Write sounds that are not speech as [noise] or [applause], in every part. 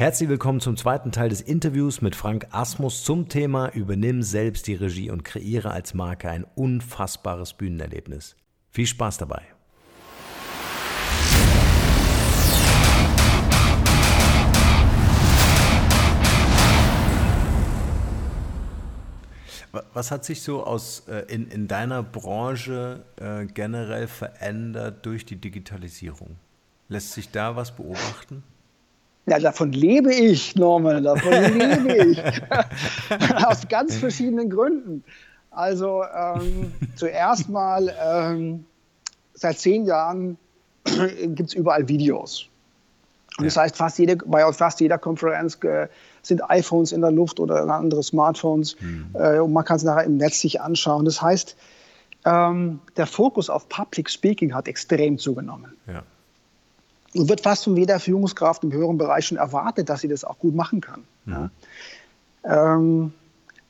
Herzlich willkommen zum zweiten Teil des Interviews mit Frank Asmus zum Thema Übernimm selbst die Regie und kreiere als Marke ein unfassbares Bühnenerlebnis. Viel Spaß dabei. Was hat sich so aus, äh, in, in deiner Branche äh, generell verändert durch die Digitalisierung? Lässt sich da was beobachten? Ja, davon lebe ich, Norman, davon [laughs] lebe ich. [laughs] Aus ganz verschiedenen Gründen. Also ähm, [laughs] zuerst mal, ähm, seit zehn Jahren [clears throat] gibt es überall Videos. Und das heißt, fast jede, bei fast jeder Konferenz äh, sind iPhones in der Luft oder andere Smartphones. Mhm. Äh, und man kann es nachher im Netz sich anschauen. Das heißt, ähm, der Fokus auf Public Speaking hat extrem zugenommen. Ja. Und wird fast von jeder Führungskraft im höheren Bereich schon erwartet, dass sie das auch gut machen kann. Mhm. Ja. Ähm,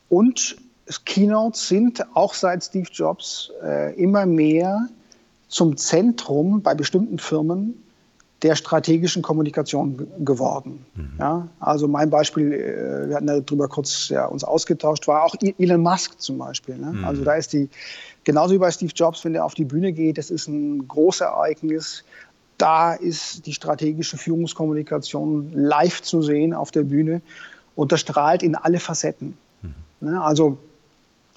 und Keynotes sind auch seit Steve Jobs äh, immer mehr zum Zentrum bei bestimmten Firmen der strategischen Kommunikation geworden. Mhm. Ja, also mein Beispiel, äh, wir hatten darüber kurz ja, uns ausgetauscht, war auch Elon Musk zum Beispiel. Ne? Mhm. Also da ist die, genauso wie bei Steve Jobs, wenn er auf die Bühne geht, das ist ein großes Ereignis da ist die strategische Führungskommunikation live zu sehen auf der Bühne und das strahlt in alle Facetten. Mhm. Also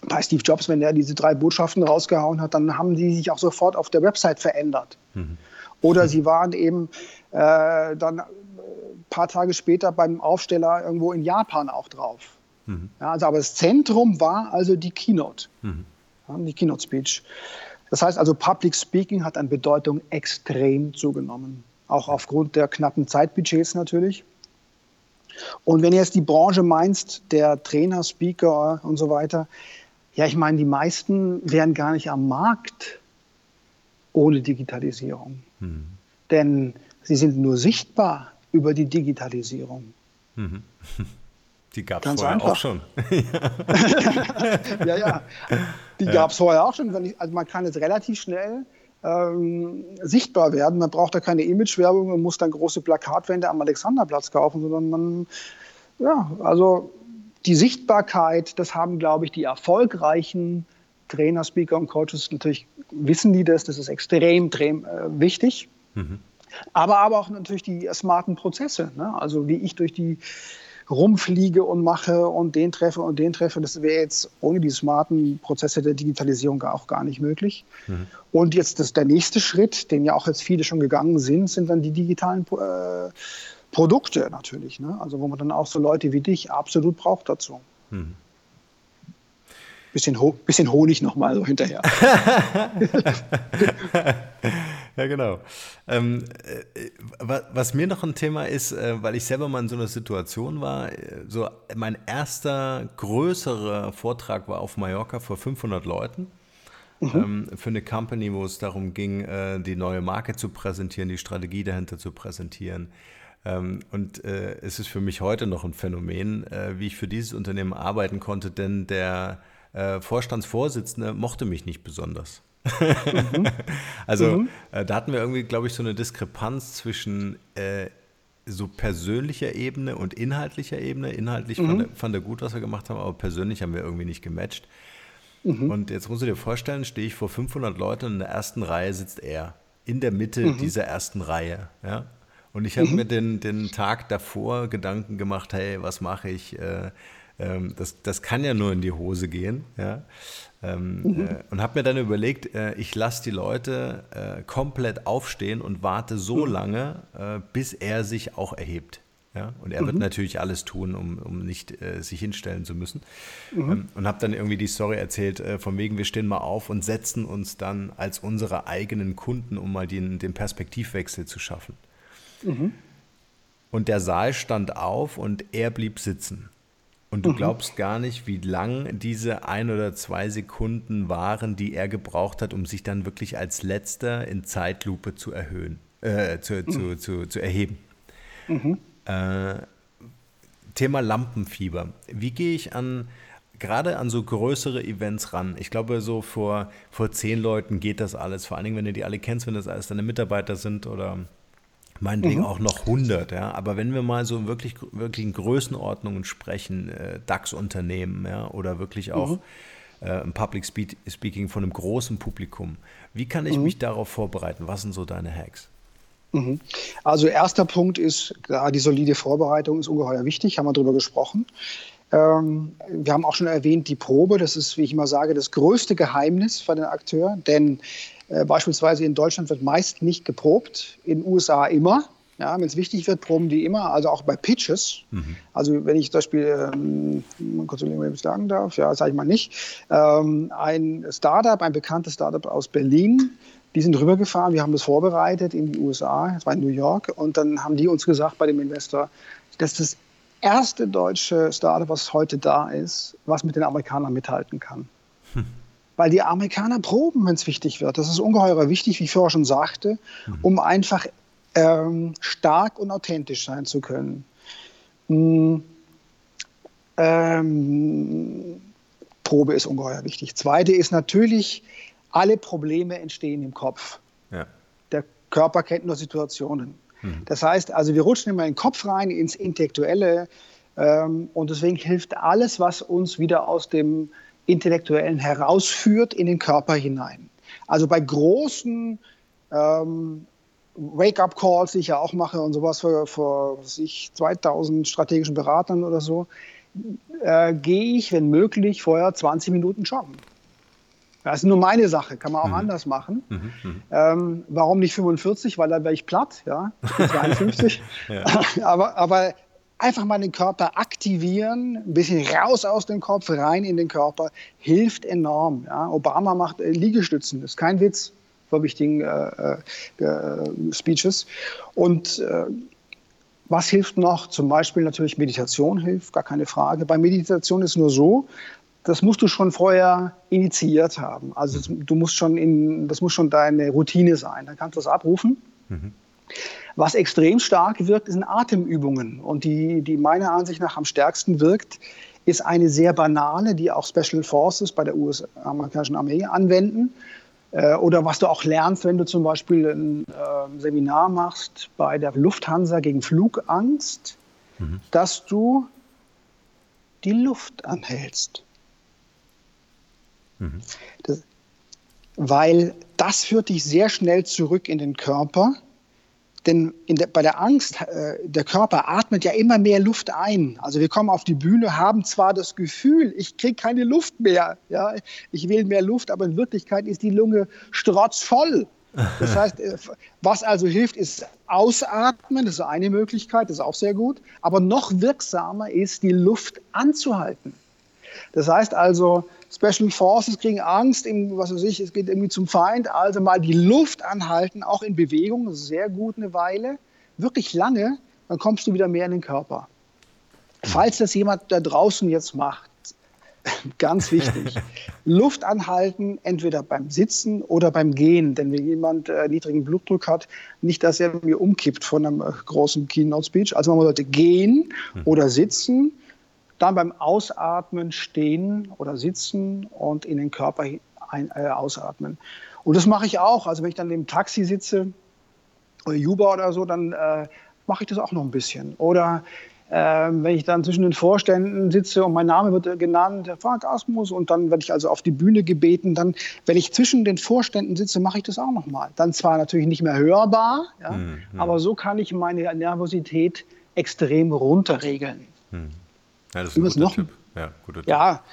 bei Steve Jobs, wenn er diese drei Botschaften rausgehauen hat, dann haben die sich auch sofort auf der Website verändert. Mhm. Oder sie waren eben äh, dann ein paar Tage später beim Aufsteller irgendwo in Japan auch drauf. Mhm. Ja, also, aber das Zentrum war also die Keynote, mhm. die Keynote Speech. Das heißt also, Public Speaking hat an Bedeutung extrem zugenommen, auch aufgrund der knappen Zeitbudgets natürlich. Und wenn du jetzt die Branche meinst, der Trainer, Speaker und so weiter, ja, ich meine, die meisten wären gar nicht am Markt ohne Digitalisierung. Mhm. Denn sie sind nur sichtbar über die Digitalisierung. Mhm. [laughs] Die gab es vorher einfach. auch schon. [laughs] ja, ja. Die gab es vorher auch schon. also man kann jetzt relativ schnell ähm, sichtbar werden. Man braucht da keine Imagewerbung und muss dann große Plakatwände am Alexanderplatz kaufen, sondern man, ja, also die Sichtbarkeit, das haben, glaube ich, die erfolgreichen Trainer, Speaker und Coaches natürlich wissen die das, das ist extrem, extrem äh, wichtig. Mhm. Aber, aber auch natürlich die smarten Prozesse, ne? also wie ich durch die rumfliege und mache und den treffe und den treffe. Das wäre jetzt ohne die smarten Prozesse der Digitalisierung auch gar nicht möglich. Mhm. Und jetzt das, der nächste Schritt, den ja auch jetzt viele schon gegangen sind, sind dann die digitalen äh, Produkte natürlich, ne? also wo man dann auch so Leute wie dich absolut braucht dazu. Mhm. Bisschen, Ho bisschen Honig nochmal so hinterher. [laughs] [laughs] [laughs] ja, genau. Ähm, äh, was mir noch ein Thema ist, äh, weil ich selber mal in so einer Situation war, äh, so mein erster größerer Vortrag war auf Mallorca vor 500 Leuten. Mhm. Ähm, für eine Company, wo es darum ging, äh, die neue Marke zu präsentieren, die Strategie dahinter zu präsentieren. Ähm, und äh, es ist für mich heute noch ein Phänomen, wie ich für dieses Unternehmen arbeiten konnte, denn der Vorstandsvorsitzende mochte mich nicht besonders. Mhm. [laughs] also mhm. Äh, da hatten wir irgendwie, glaube ich, so eine Diskrepanz zwischen äh, so persönlicher Ebene und inhaltlicher Ebene. Inhaltlich mhm. fand, er, fand er gut, was wir gemacht haben, aber persönlich haben wir irgendwie nicht gematcht. Mhm. Und jetzt musst du dir vorstellen, stehe ich vor 500 Leuten und in der ersten Reihe sitzt er. In der Mitte mhm. dieser ersten Reihe. Ja? Und ich habe mir den, den Tag davor Gedanken gemacht, hey, was mache ich? Äh, ähm, das, das kann ja nur in die Hose gehen. Ja? Ähm, mhm. äh, und habe mir dann überlegt, äh, ich lasse die Leute äh, komplett aufstehen und warte so mhm. lange, äh, bis er sich auch erhebt. Ja? Und er mhm. wird natürlich alles tun, um, um nicht äh, sich hinstellen zu müssen. Mhm. Ähm, und habe dann irgendwie die Story erzählt, äh, von wegen, wir stehen mal auf und setzen uns dann als unsere eigenen Kunden, um mal den, den Perspektivwechsel zu schaffen. Mhm. Und der Saal stand auf und er blieb sitzen. Und du mhm. glaubst gar nicht, wie lang diese ein oder zwei Sekunden waren, die er gebraucht hat, um sich dann wirklich als letzter in Zeitlupe zu erhöhen, äh, zu, mhm. zu, zu, zu, erheben. Mhm. Äh, Thema Lampenfieber. Wie gehe ich an gerade an so größere Events ran. Ich glaube, so vor, vor zehn Leuten geht das alles. Vor allen Dingen, wenn du die alle kennst, wenn das alles deine Mitarbeiter sind oder meinetwegen mhm. auch noch 100, ja. Aber wenn wir mal so wirklich, wirklich in Größenordnungen sprechen, äh, DAX-Unternehmen, ja, oder wirklich auch mhm. äh, im Public Speaking von einem großen Publikum, wie kann ich mhm. mich darauf vorbereiten? Was sind so deine Hacks? Mhm. Also erster Punkt ist, klar, die solide Vorbereitung ist ungeheuer wichtig, haben wir darüber gesprochen. Ähm, wir haben auch schon erwähnt, die Probe, das ist, wie ich immer sage, das größte Geheimnis für den Akteur, denn äh, beispielsweise in Deutschland wird meist nicht geprobt, in den USA immer. Ja, wenn es wichtig wird, proben die immer, also auch bei Pitches. Mhm. Also wenn ich zum Beispiel, ähm, kurz überlegen, ob ich sagen darf, ja, sage ich mal nicht, ähm, ein Startup, ein bekanntes Startup aus Berlin, die sind rübergefahren, wir haben das vorbereitet in die USA, das war in New York, und dann haben die uns gesagt bei dem Investor, dass das erste deutsche Startup, was heute da ist, was mit den Amerikanern mithalten kann. Hm weil die Amerikaner proben, wenn es wichtig wird. Das ist ungeheuer wichtig, wie ich vorher schon sagte, mhm. um einfach ähm, stark und authentisch sein zu können. Mhm. Ähm, Probe ist ungeheuer wichtig. Zweite ist natürlich, alle Probleme entstehen im Kopf. Ja. Der Körper kennt nur Situationen. Mhm. Das heißt, also wir rutschen immer in den Kopf rein, ins Intellektuelle. Ähm, und deswegen hilft alles, was uns wieder aus dem Intellektuellen herausführt in den Körper hinein. Also bei großen ähm, Wake-up-Calls, die ich ja auch mache und sowas für, für ich, 2000 strategischen Beratern oder so, äh, gehe ich, wenn möglich, vorher 20 Minuten joggen. Das ist nur meine Sache, kann man auch mhm. anders machen. Mhm, mhm. ähm, warum nicht 45? Weil dann wäre ich platt, ja. Ich bin 52. ja. [laughs] aber, aber einfach mal den Körper aktivieren, ein bisschen raus aus dem Kopf, rein in den Körper, hilft enorm. Ja. Obama macht äh, Liegestützen, das ist kein Witz vor wichtigen äh, äh, Speeches. Und äh, was hilft noch? Zum Beispiel natürlich Meditation hilft, gar keine Frage. Bei Meditation ist nur so, das musst du schon vorher initiiert haben. Also du musst schon in, das muss schon deine Routine sein. Dann kannst du das abrufen. Mhm. Was extrem stark wirkt, sind Atemübungen. Und die, die meiner Ansicht nach am stärksten wirkt, ist eine sehr banale, die auch Special Forces bei der US-amerikanischen Armee anwenden. Äh, oder was du auch lernst, wenn du zum Beispiel ein äh, Seminar machst bei der Lufthansa gegen Flugangst, mhm. dass du die Luft anhältst. Mhm. Das, weil das führt dich sehr schnell zurück in den Körper denn der, bei der Angst, äh, der Körper atmet ja immer mehr Luft ein. Also wir kommen auf die Bühne, haben zwar das Gefühl, ich kriege keine Luft mehr, ja, ich will mehr Luft, aber in Wirklichkeit ist die Lunge strotzvoll. Das heißt, äh, was also hilft, ist Ausatmen, das ist eine Möglichkeit, das ist auch sehr gut. Aber noch wirksamer ist, die Luft anzuhalten. Das heißt also, Special Forces kriegen Angst, was weiß ich, es geht irgendwie zum Feind, also mal die Luft anhalten, auch in Bewegung, sehr gut eine Weile, wirklich lange, dann kommst du wieder mehr in den Körper. Falls das jemand da draußen jetzt macht, [laughs] ganz wichtig, [laughs] Luft anhalten, entweder beim Sitzen oder beim Gehen. Denn wenn jemand äh, niedrigen Blutdruck hat, nicht, dass er mir umkippt von einem äh, großen Keynote Speech. Also man sollte gehen hm. oder sitzen, dann beim Ausatmen stehen oder sitzen und in den Körper ein, äh, ausatmen. Und das mache ich auch. Also wenn ich dann im Taxi sitze oder Juba oder so, dann äh, mache ich das auch noch ein bisschen. Oder ähm, wenn ich dann zwischen den Vorständen sitze und mein Name wird genannt, Frank Asmus, und dann werde ich also auf die Bühne gebeten, dann, wenn ich zwischen den Vorständen sitze, mache ich das auch nochmal. Dann zwar natürlich nicht mehr hörbar, ja, hm, hm. aber so kann ich meine Nervosität extrem runterregeln. Hm. Ja, das ist ein guter noch, Tipp. Ja, guter Tipp. ja,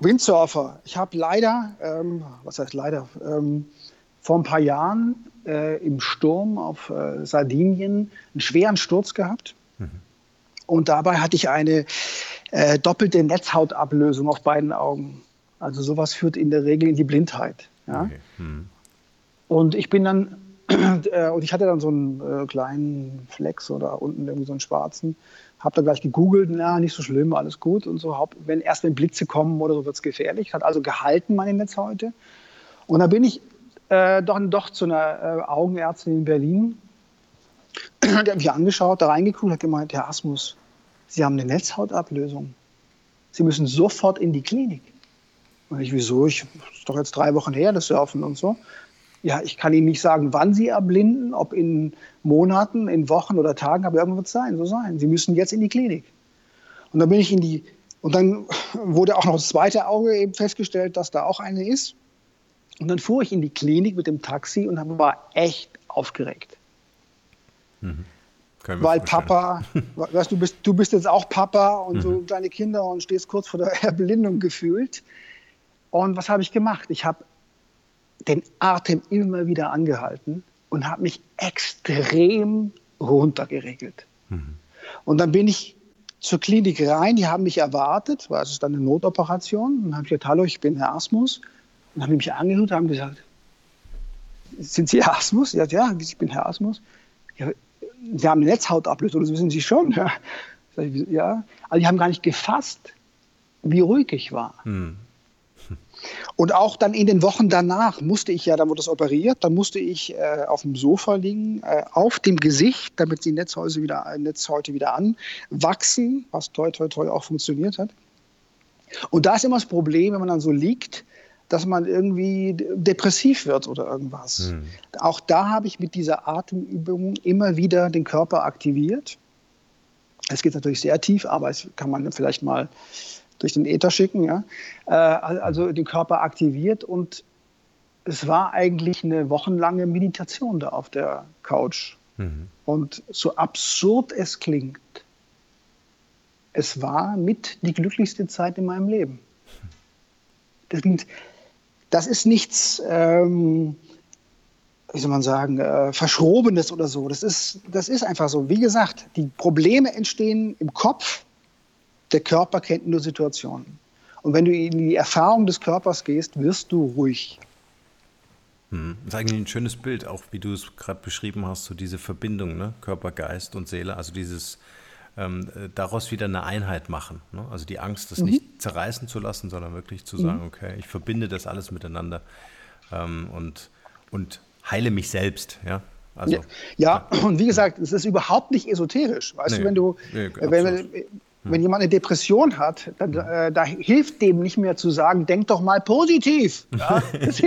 Windsurfer. Ich habe leider, ähm, was heißt leider, ähm, vor ein paar Jahren äh, im Sturm auf äh, Sardinien einen schweren Sturz gehabt. Mhm. Und dabei hatte ich eine äh, doppelte Netzhautablösung auf beiden Augen. Also sowas führt in der Regel in die Blindheit. Ja? Okay. Hm. Und ich bin dann, [clears throat] äh, und ich hatte dann so einen äh, kleinen Flex oder unten irgendwie so einen schwarzen. Habe da gleich gegoogelt, na, nicht so schlimm, alles gut und so. Wenn erst wenn Blitze kommen oder so, wird es gefährlich. Hat also gehalten, meine Netzhaute. Und da bin ich äh, dann doch zu einer äh, Augenärztin in Berlin der hat mich angeschaut, da reingeguckt, hat gemeint, Herr Asmus, Sie haben eine Netzhautablösung. Sie müssen sofort in die Klinik. Und ich, wieso? Ich, ist doch jetzt drei Wochen her, das Surfen und so. Ja, ich kann Ihnen nicht sagen, wann Sie erblinden, ob in Monaten, in Wochen oder Tagen, aber irgendwann wird es sein, so sein. Sie müssen jetzt in die Klinik. Und dann bin ich in die, und dann wurde auch noch das zweite Auge eben festgestellt, dass da auch eine ist. Und dann fuhr ich in die Klinik mit dem Taxi und war echt aufgeregt. Mhm. Weil Papa, [laughs] weißt, du, bist, du bist jetzt auch Papa und mhm. so deine Kinder und stehst kurz vor der [laughs] Erblindung gefühlt. Und was habe ich gemacht? Ich habe den Atem immer wieder angehalten und habe mich extrem runtergeregelt. Mhm. Und dann bin ich zur Klinik rein, die haben mich erwartet, weil es ist dann eine Notoperation. Und dann habe ich gesagt, hallo, ich bin Herr Asmus. Und haben mich angehört und haben gesagt, sind Sie Herr Asmus? Ja, ja, ich bin Herr Asmus. Ja, Sie haben eine Netzhautablösung, das wissen Sie schon. Ja. [laughs] ja. Also die haben gar nicht gefasst, wie ruhig ich war. Hm. Und auch dann in den Wochen danach musste ich ja, dann wurde das operiert, dann musste ich äh, auf dem Sofa liegen, äh, auf dem Gesicht, damit die Netzhäute wieder, äh, Netzhäute wieder anwachsen, was toi toi toi auch funktioniert hat. Und da ist immer das Problem, wenn man dann so liegt, dass man irgendwie depressiv wird oder irgendwas. Mhm. Auch da habe ich mit dieser Atemübung immer wieder den Körper aktiviert. Es geht natürlich sehr tief, aber es kann man vielleicht mal durch den Äther schicken. Ja? Äh, also den Körper aktiviert und es war eigentlich eine wochenlange Meditation da auf der Couch. Mhm. Und so absurd es klingt, es war mit die glücklichste Zeit in meinem Leben. Das das ist nichts, ähm, wie soll man sagen, äh, Verschrobenes oder so. Das ist, das ist einfach so. Wie gesagt, die Probleme entstehen im Kopf, der Körper kennt nur Situationen. Und wenn du in die Erfahrung des Körpers gehst, wirst du ruhig. Hm. Das ist eigentlich ein schönes Bild, auch wie du es gerade beschrieben hast, so diese Verbindung, ne? Körper, Geist und Seele, also dieses ähm, äh, daraus wieder eine Einheit machen. Ne? Also die Angst, das mhm. nicht zerreißen zu lassen, sondern wirklich zu sagen, mhm. okay, ich verbinde das alles miteinander ähm, und, und heile mich selbst. Ja? Also, ja, ja, und wie gesagt, es ist überhaupt nicht esoterisch. Weißt nee, du, wenn du, nee, wenn, wenn jemand eine Depression hat, dann, äh, da hilft dem nicht mehr zu sagen, denk doch mal positiv. Ja? [laughs] Das,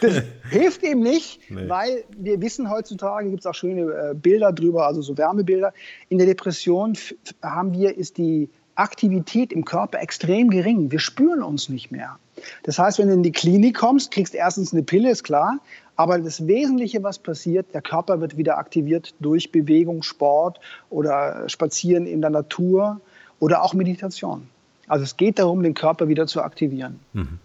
das, hilft dem nicht, nee. weil wir wissen heutzutage, gibt es auch schöne äh, Bilder drüber, also so Wärmebilder. In der Depression haben wir, ist die Aktivität im Körper extrem gering. Wir spüren uns nicht mehr. Das heißt, wenn du in die Klinik kommst, kriegst du erstens eine Pille, ist klar. Aber das Wesentliche, was passiert, der Körper wird wieder aktiviert durch Bewegung, Sport oder Spazieren in der Natur oder auch Meditation. Also es geht darum, den Körper wieder zu aktivieren. Mhm.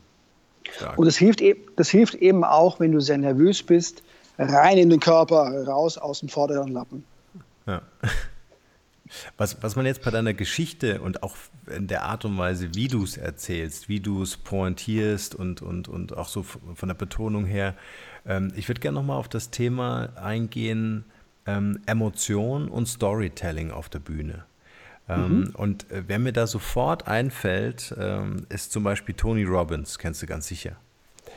Und das hilft, e-, das hilft eben auch, wenn du sehr nervös bist, rein in den Körper, raus aus dem vorderen Lappen. Ja. [laughs] Was, was man jetzt bei deiner Geschichte und auch in der Art und Weise, wie du es erzählst, wie du es pointierst und, und, und auch so von der Betonung her, ähm, ich würde gerne nochmal auf das Thema eingehen, ähm, Emotion und Storytelling auf der Bühne. Ähm, mhm. Und äh, wer mir da sofort einfällt, ähm, ist zum Beispiel Tony Robbins, kennst du ganz sicher.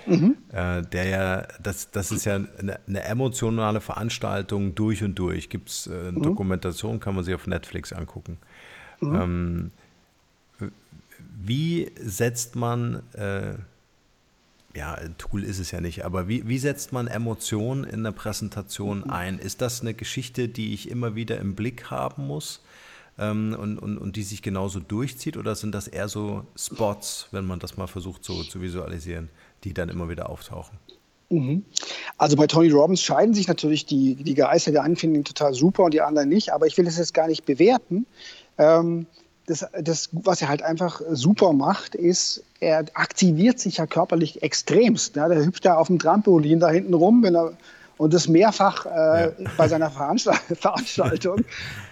Mhm. Äh, der ja, das, das ist ja eine, eine, emotionale Veranstaltung durch und durch. Gibt es äh, eine mhm. Dokumentation, kann man sich auf Netflix angucken. Mhm. Ähm, wie setzt man, äh, ja, ein Tool ist es ja nicht, aber wie, wie setzt man Emotionen in der Präsentation mhm. ein? Ist das eine Geschichte, die ich immer wieder im Blick haben muss? Ähm, und, und, und die sich genauso durchzieht? Oder sind das eher so Spots, wenn man das mal versucht so zu visualisieren, die dann immer wieder auftauchen? Mhm. Also bei Tony Robbins scheiden sich natürlich die, die Geister. Der einen finden ihn total super und die anderen nicht. Aber ich will das jetzt gar nicht bewerten. Ähm, das, das, was er halt einfach super macht, ist, er aktiviert sich ja körperlich extremst. Ja, der hüpft da auf dem Trampolin da hinten rum, wenn er und das mehrfach äh, ja. bei seiner Veranstalt [laughs] Veranstaltung.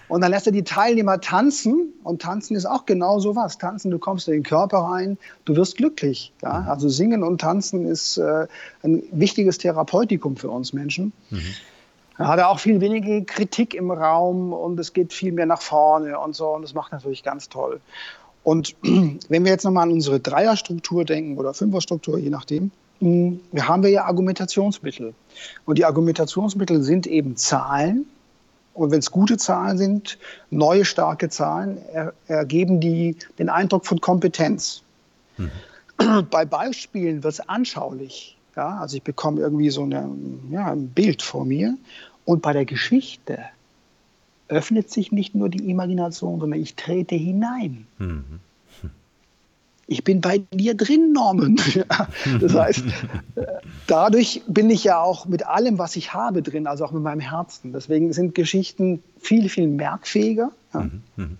Und dann lässt er die Teilnehmer tanzen und tanzen ist auch genau so was. Tanzen, du kommst in den Körper rein, du wirst glücklich. Ja? Mhm. Also singen und tanzen ist äh, ein wichtiges Therapeutikum für uns Menschen. Mhm. Da hat er auch viel weniger Kritik im Raum und es geht viel mehr nach vorne und so und das macht natürlich ganz toll. Und [clears throat] wenn wir jetzt nochmal an unsere Dreierstruktur denken oder Fünferstruktur, je nachdem, wir haben wir ja Argumentationsmittel. Und die Argumentationsmittel sind eben Zahlen. Und wenn es gute Zahlen sind, neue starke Zahlen, er, ergeben die den Eindruck von Kompetenz. Mhm. Bei Beispielen wird es anschaulich. Ja? Also ich bekomme irgendwie so eine, ja, ein Bild vor mir. Und bei der Geschichte öffnet sich nicht nur die Imagination, sondern ich trete hinein. Mhm ich bin bei dir drin, Norman. [laughs] das heißt, [laughs] dadurch bin ich ja auch mit allem, was ich habe, drin, also auch mit meinem Herzen. Deswegen sind Geschichten viel, viel merkfähiger. Ja. Mhm, mhm.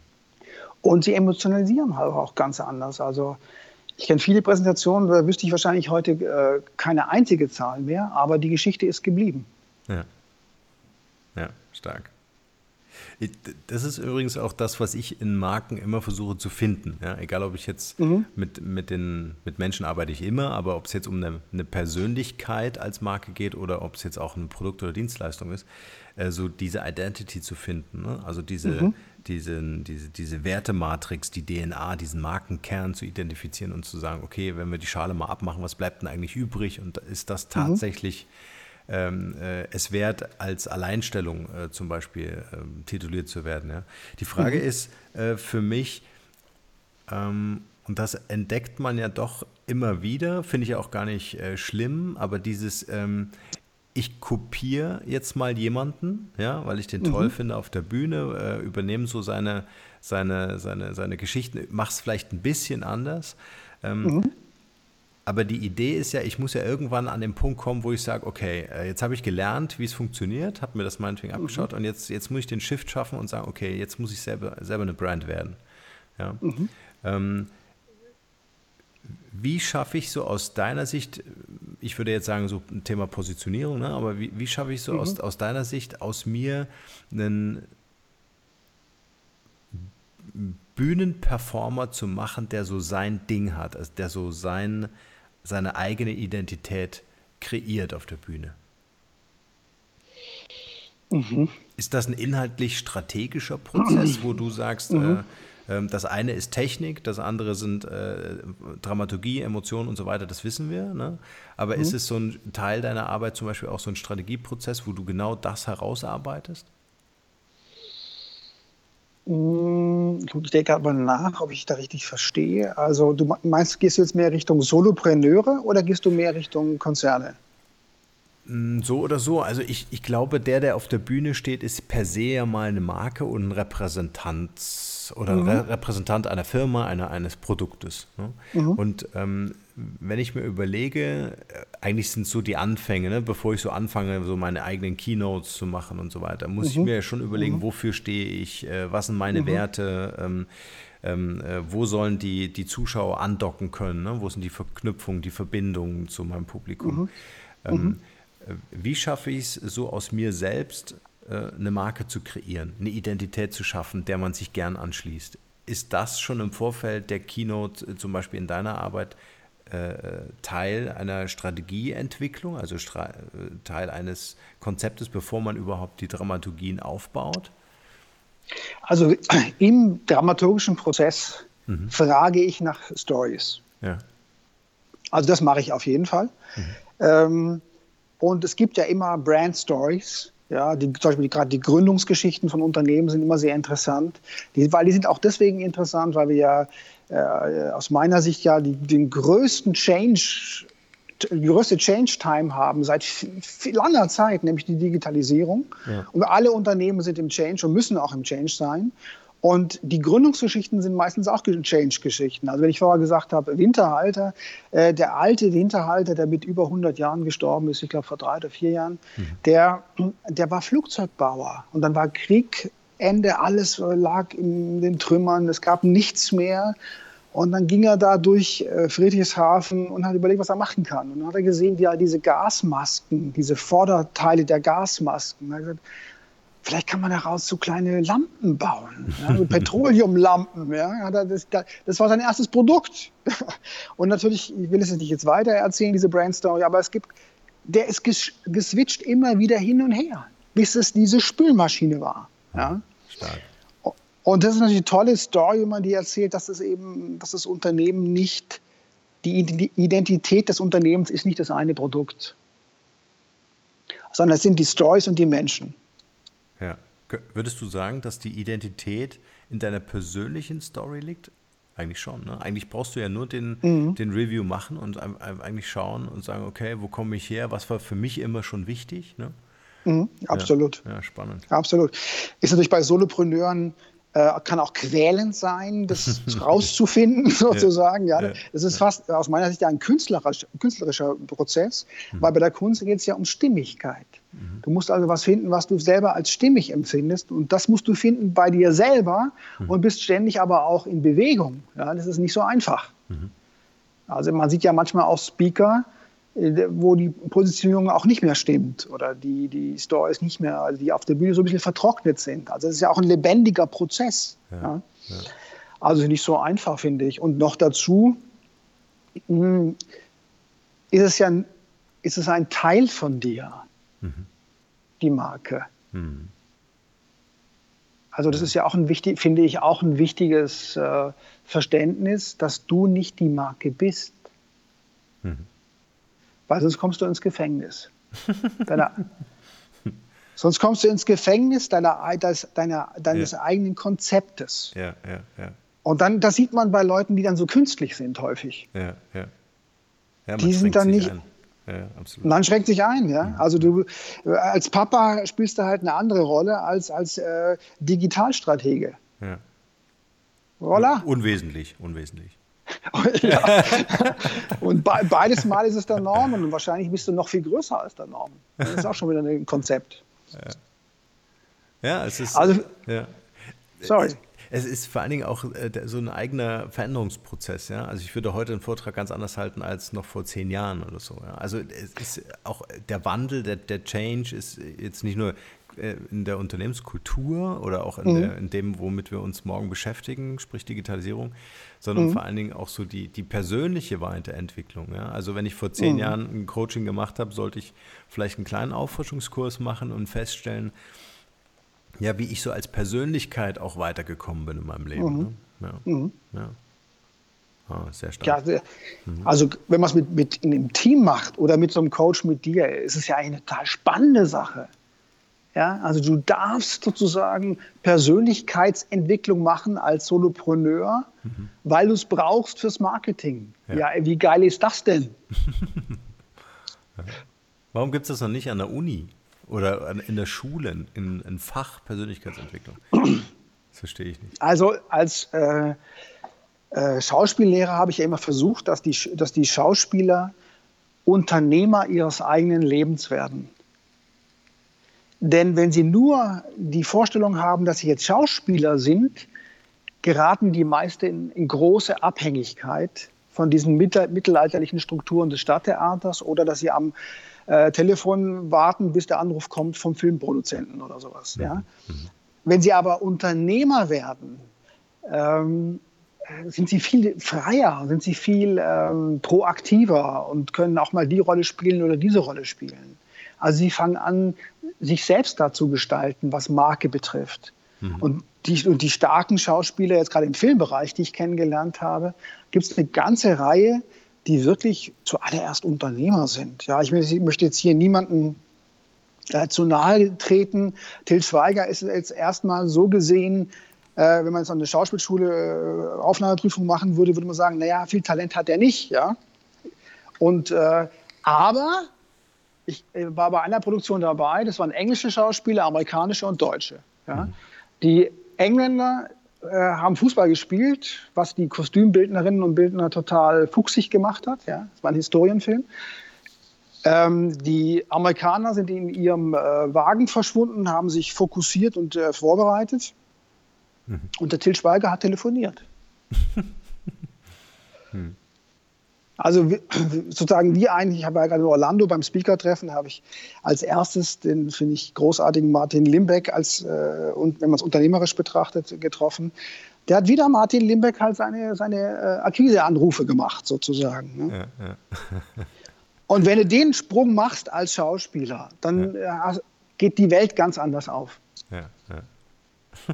Und sie emotionalisieren halt auch ganz anders. Also ich kenne viele Präsentationen, da wüsste ich wahrscheinlich heute äh, keine einzige Zahl mehr, aber die Geschichte ist geblieben. Ja, ja stark. Das ist übrigens auch das, was ich in Marken immer versuche zu finden. Ja, egal, ob ich jetzt mhm. mit, mit, den, mit Menschen arbeite ich immer, aber ob es jetzt um eine, eine Persönlichkeit als Marke geht oder ob es jetzt auch ein Produkt oder Dienstleistung ist, äh, so diese Identity zu finden. Ne? Also diese, mhm. diese, diese, diese Wertematrix, die DNA, diesen Markenkern zu identifizieren und zu sagen, okay, wenn wir die Schale mal abmachen, was bleibt denn eigentlich übrig? Und ist das mhm. tatsächlich. Mhm ähm, äh, es wert, als Alleinstellung äh, zum Beispiel ähm, tituliert zu werden. Ja? Die Frage mhm. ist äh, für mich, ähm, und das entdeckt man ja doch immer wieder, finde ich auch gar nicht äh, schlimm, aber dieses, ähm, ich kopiere jetzt mal jemanden, ja, weil ich den mhm. toll finde auf der Bühne, äh, übernehme so seine, seine, seine, seine Geschichten, mache es vielleicht ein bisschen anders. Ähm, mhm. Aber die Idee ist ja, ich muss ja irgendwann an den Punkt kommen, wo ich sage, okay, äh, jetzt habe ich gelernt, wie es funktioniert, habe mir das meinetwegen mhm. abgeschaut und jetzt, jetzt muss ich den Shift schaffen und sagen, okay, jetzt muss ich selber, selber eine Brand werden. Ja. Mhm. Ähm, wie schaffe ich so aus deiner Sicht, ich würde jetzt sagen, so ein Thema Positionierung, ne, aber wie, wie schaffe ich so mhm. aus, aus deiner Sicht, aus mir einen Bühnenperformer zu machen, der so sein Ding hat, also der so sein seine eigene Identität kreiert auf der Bühne. Mhm. Ist das ein inhaltlich strategischer Prozess, wo du sagst, mhm. äh, äh, das eine ist Technik, das andere sind äh, Dramaturgie, Emotionen und so weiter, das wissen wir. Ne? Aber mhm. ist es so ein Teil deiner Arbeit zum Beispiel auch so ein Strategieprozess, wo du genau das herausarbeitest? Hm, ich denke aber nach, ob ich da richtig verstehe. Also du meinst, gehst du jetzt mehr Richtung Solopreneure oder gehst du mehr Richtung Konzerne? Hm, so oder so. Also ich, ich glaube, der, der auf der Bühne steht, ist per se ja mal eine Marke und ein Repräsentant oder mhm. Re Repräsentant einer Firma, einer, eines Produktes. Ne? Mhm. Und ähm, wenn ich mir überlege, äh, eigentlich sind so die Anfänge, ne, bevor ich so anfange, so meine eigenen Keynotes zu machen und so weiter, muss mhm. ich mir schon überlegen, mhm. wofür stehe ich, äh, was sind meine mhm. Werte, ähm, ähm, äh, wo sollen die, die Zuschauer andocken können, ne? wo sind die Verknüpfungen, die Verbindungen zu meinem Publikum. Mhm. Ähm. Wie schaffe ich es so aus mir selbst äh, eine Marke zu kreieren, eine Identität zu schaffen, der man sich gern anschließt? Ist das schon im Vorfeld der Keynote, äh, zum Beispiel in deiner Arbeit, Teil einer Strategieentwicklung, also Teil eines Konzeptes, bevor man überhaupt die Dramaturgien aufbaut? Also [clears throat] im dramaturgischen Prozess mhm. frage ich nach Stories. Ja. Also das mache ich auf jeden Fall. Mhm. Ähm, und es gibt ja immer Brand Stories. Ja, die, zum Beispiel gerade die Gründungsgeschichten von Unternehmen sind immer sehr interessant, die, weil die sind auch deswegen interessant, weil wir ja äh, aus meiner Sicht ja die, den größten Change, die größte Change Time haben seit langer Zeit, nämlich die Digitalisierung. Ja. Und alle Unternehmen sind im Change und müssen auch im Change sein. Und die Gründungsgeschichten sind meistens auch Change-Geschichten. Also wenn ich vorher gesagt habe, Winterhalter, äh, der alte Winterhalter, der mit über 100 Jahren gestorben ist, ich glaube vor drei oder vier Jahren, mhm. der, der war Flugzeugbauer. Und dann war Krieg, Ende, alles lag in den Trümmern, es gab nichts mehr. Und dann ging er da durch äh, Friedrichshafen und hat überlegt, was er machen kann. Und dann hat er gesehen, wie er diese Gasmasken, diese Vorderteile der Gasmasken, er hat gesagt, vielleicht kann man daraus so kleine Lampen bauen, ja, so Petroleumlampen. Ja, das, das, war sein erstes Produkt. [laughs] Und natürlich, ich will es nicht jetzt weiter erzählen, diese Brandstory, aber es gibt, der ist geswitcht immer wieder hin und her, bis es diese Spülmaschine war. Ja. Stark. Und das ist natürlich eine tolle Story, wenn man die erzählt, dass es eben, dass das Unternehmen nicht, die Identität des Unternehmens ist nicht das eine Produkt, sondern es sind die Stories und die Menschen. Ja. Würdest du sagen, dass die Identität in deiner persönlichen Story liegt? Eigentlich schon. Ne? Eigentlich brauchst du ja nur den, mhm. den Review machen und eigentlich schauen und sagen, okay, wo komme ich her? Was war für mich immer schon wichtig? Ne? Mhm, absolut. Ja, ja, spannend. Absolut. Ist natürlich bei Solopreneuren äh, kann auch quälend sein, das [laughs] rauszufinden, sozusagen. Ja, Das ist fast aus meiner Sicht ein künstlerisch, künstlerischer Prozess, mhm. weil bei der Kunst geht es ja um Stimmigkeit. Mhm. Du musst also was finden, was du selber als stimmig empfindest. Und das musst du finden bei dir selber mhm. und bist ständig aber auch in Bewegung. Ja, das ist nicht so einfach. Mhm. Also man sieht ja manchmal auch Speaker, äh, wo die Positionierung auch nicht mehr stimmt oder die, die Stories nicht mehr, also die auf der Bühne so ein bisschen vertrocknet sind. Also es ist ja auch ein lebendiger Prozess. Ja, ja. Ja. Also nicht so einfach, finde ich. Und noch dazu mh, hm, ist es ja ist es ein Teil von dir, mhm. die Marke. Mhm. Also das ist ja auch ein wichtig, finde ich, auch ein wichtiges äh, Verständnis, dass du nicht die Marke bist. Mhm weil sonst kommst du ins Gefängnis. Deiner, [laughs] sonst kommst du ins Gefängnis deiner, deiner, deines ja. eigenen Konzeptes. Ja, ja, ja. Und dann, das sieht man bei Leuten, die dann so künstlich sind, häufig. Ja, ja. ja die sind dann nicht. Ja, absolut. Man schränkt sich ein, ja. Also du als Papa spielst du halt eine andere Rolle als als äh, Digitalstratege. Ja. Voilà. Unwesentlich, unwesentlich. [laughs] ja. Und be beides Mal ist es der Norman und wahrscheinlich bist du noch viel größer als der Norman. Das ist auch schon wieder ein Konzept. Ja, ja es ist. Also, ja. Sorry. Es ist vor allen Dingen auch äh, so ein eigener Veränderungsprozess. Ja? Also ich würde heute einen Vortrag ganz anders halten als noch vor zehn Jahren oder so. Ja? Also es ist auch der Wandel, der, der Change ist jetzt nicht nur äh, in der Unternehmenskultur oder auch in, mhm. der, in, dem, womit wir uns morgen beschäftigen, sprich Digitalisierung, sondern mhm. vor allen Dingen auch so die, die persönliche Weiterentwicklung. Ja? Also wenn ich vor zehn mhm. Jahren ein Coaching gemacht habe, sollte ich vielleicht einen kleinen Auffrischungskurs machen und feststellen, ja, wie ich so als Persönlichkeit auch weitergekommen bin in meinem Leben. Mhm. Ne? Ja. Mhm. ja. Ah, sehr stark. Ja, also, mhm. also wenn man es mit, mit in einem Team macht oder mit so einem Coach mit dir, ist es ja eine total spannende Sache. Ja, also du darfst sozusagen Persönlichkeitsentwicklung machen als Solopreneur, mhm. weil du es brauchst fürs Marketing. Ja. ja. wie geil ist das denn? [laughs] Warum gibt es das noch nicht an der Uni oder in der Schule, in, in Fach Persönlichkeitsentwicklung? Das verstehe ich nicht. Also als äh, äh, Schauspiellehrer habe ich ja immer versucht, dass die, dass die Schauspieler Unternehmer ihres eigenen Lebens werden. Denn wenn sie nur die Vorstellung haben, dass sie jetzt Schauspieler sind, geraten die meisten in, in große Abhängigkeit von diesen mittelalterlichen Strukturen des Stadttheaters oder dass sie am äh, Telefon warten, bis der Anruf kommt vom Filmproduzenten oder sowas. Ja? Mhm. Wenn Sie aber Unternehmer werden, ähm, sind sie viel freier, sind sie viel ähm, proaktiver und können auch mal die Rolle spielen oder diese Rolle spielen. Also sie fangen an, sich selbst da zu gestalten, was Marke betrifft. Mhm. Und, die, und die starken Schauspieler, jetzt gerade im Filmbereich, die ich kennengelernt habe, gibt es eine ganze Reihe, die wirklich zuallererst Unternehmer sind. Ja, ich möchte jetzt hier niemanden äh, zu nahe treten. Till Schweiger ist jetzt erstmal so gesehen äh, wenn man jetzt an der Schauspielschule äh, Aufnahmeprüfung machen würde, würde man sagen, naja, viel Talent hat er nicht. Ja? Und, äh, aber ich äh, war bei einer Produktion dabei, das waren englische Schauspieler, amerikanische und deutsche. Ja? Mhm. Die Engländer äh, haben Fußball gespielt, was die Kostümbildnerinnen und Bildner total fuchsig gemacht hat. Ja? Das war ein Historienfilm. Ähm, die Amerikaner sind in ihrem äh, Wagen verschwunden, haben sich fokussiert und äh, vorbereitet. Mhm. Und der Till Schweiger hat telefoniert. [laughs] [laughs] hm. Also [clears throat] sozusagen wie eigentlich, ich habe ja gerade in Orlando beim Speaker-Treffen, habe ich als erstes den, finde ich, großartigen Martin Limbeck, als, äh, und wenn man es unternehmerisch betrachtet, getroffen. Der hat wieder Martin Limbeck halt seine, seine äh, Akquiseanrufe gemacht, sozusagen. Ne? Ja, ja. [laughs] und wenn du den Sprung machst als Schauspieler, dann ja. äh, geht die Welt ganz anders auf. Ja, ja. [laughs]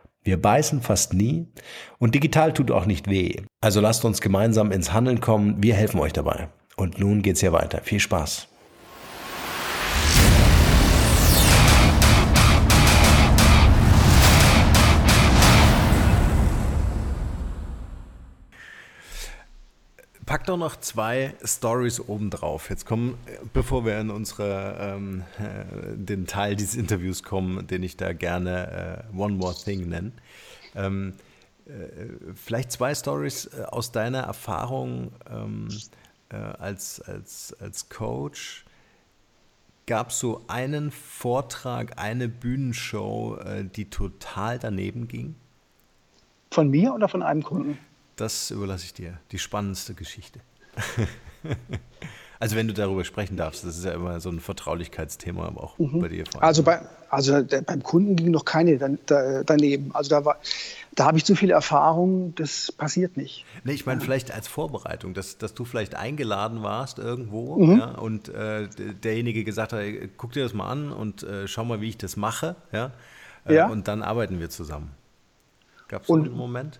Wir beißen fast nie und digital tut auch nicht weh. Also lasst uns gemeinsam ins Handeln kommen. Wir helfen euch dabei. Und nun geht's hier weiter. Viel Spaß. Pack doch noch zwei Stories obendrauf. Jetzt kommen, bevor wir in unsere, ähm, äh, den Teil dieses Interviews kommen, den ich da gerne äh, One More Thing nenne. Ähm, äh, vielleicht zwei Stories äh, aus deiner Erfahrung ähm, äh, als, als, als Coach. Gab es so einen Vortrag, eine Bühnenshow, äh, die total daneben ging? Von mir oder von einem Kunden? Das überlasse ich dir. Die spannendste Geschichte. [laughs] also wenn du darüber sprechen darfst, das ist ja immer so ein Vertraulichkeitsthema, aber auch mhm. bei dir. Also, bei, also der, beim Kunden ging noch keine dan, da, daneben. Also da war, da habe ich zu viel Erfahrung, das passiert nicht. Nee, ich meine vielleicht als Vorbereitung, dass, dass du vielleicht eingeladen warst irgendwo mhm. ja, und äh, derjenige gesagt hat, guck dir das mal an und äh, schau mal, wie ich das mache. Ja? Äh, ja. Und dann arbeiten wir zusammen. Gab es einen Moment?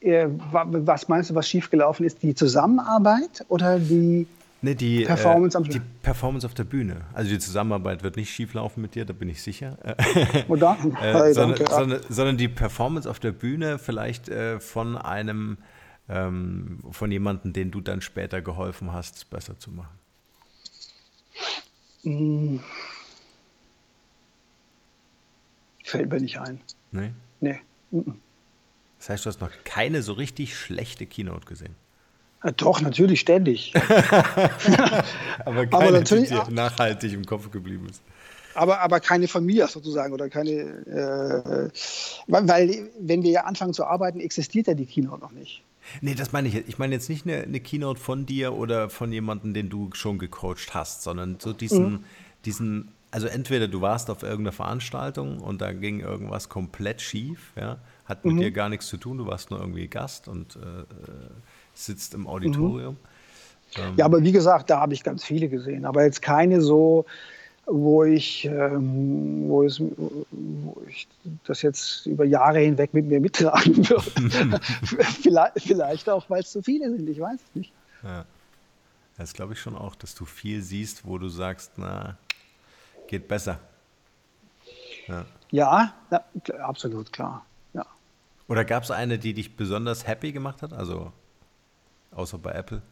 Äh, was meinst du, was schiefgelaufen ist? Die Zusammenarbeit oder die nee, die, äh, Performance äh, Die Performance auf der Bühne. Also die Zusammenarbeit wird nicht schieflaufen mit dir, da bin ich sicher. [laughs] Oder? äh, sondern, sondern, sondern, die Performance auf der Bühne vielleicht äh, von einem, ähm, von jemandem, den du dann später geholfen hast, es besser zu machen. Hm. Fällt mir nicht ein. Nee? Nee. Mhm. Das heißt, du hast noch keine so richtig schlechte Keynote gesehen. Ja, doch, natürlich, ständig. [laughs] [laughs] aber keine, aber natürlich, die nachhaltig im Kopf geblieben ist. Aber, aber keine von mir sozusagen oder keine, äh, weil, weil, wenn wir ja anfangen zu arbeiten, existiert ja die Keynote noch nicht. Nee, das meine ich jetzt. Ich meine jetzt nicht eine, eine, Keynote von dir oder von jemandem, den du schon gecoacht hast, sondern so diesen, mhm. diesen, also entweder du warst auf irgendeiner Veranstaltung und da ging irgendwas komplett schief, ja, hat mit mhm. dir gar nichts zu tun, du warst nur irgendwie Gast und äh, sitzt im Auditorium. Mhm. Ähm. Ja, aber wie gesagt, da habe ich ganz viele gesehen. Aber jetzt keine so, wo ich, ähm, wo, es, wo ich das jetzt über Jahre hinweg mit mir mittragen [laughs] würde. [laughs] vielleicht, vielleicht auch, weil es zu viele sind, ich weiß es nicht. Ja. Das glaube ich schon auch, dass du viel siehst, wo du sagst, na, geht besser. Ja, ja na, absolut klar. Ja. Oder gab es eine, die dich besonders happy gemacht hat? Also außer bei Apple?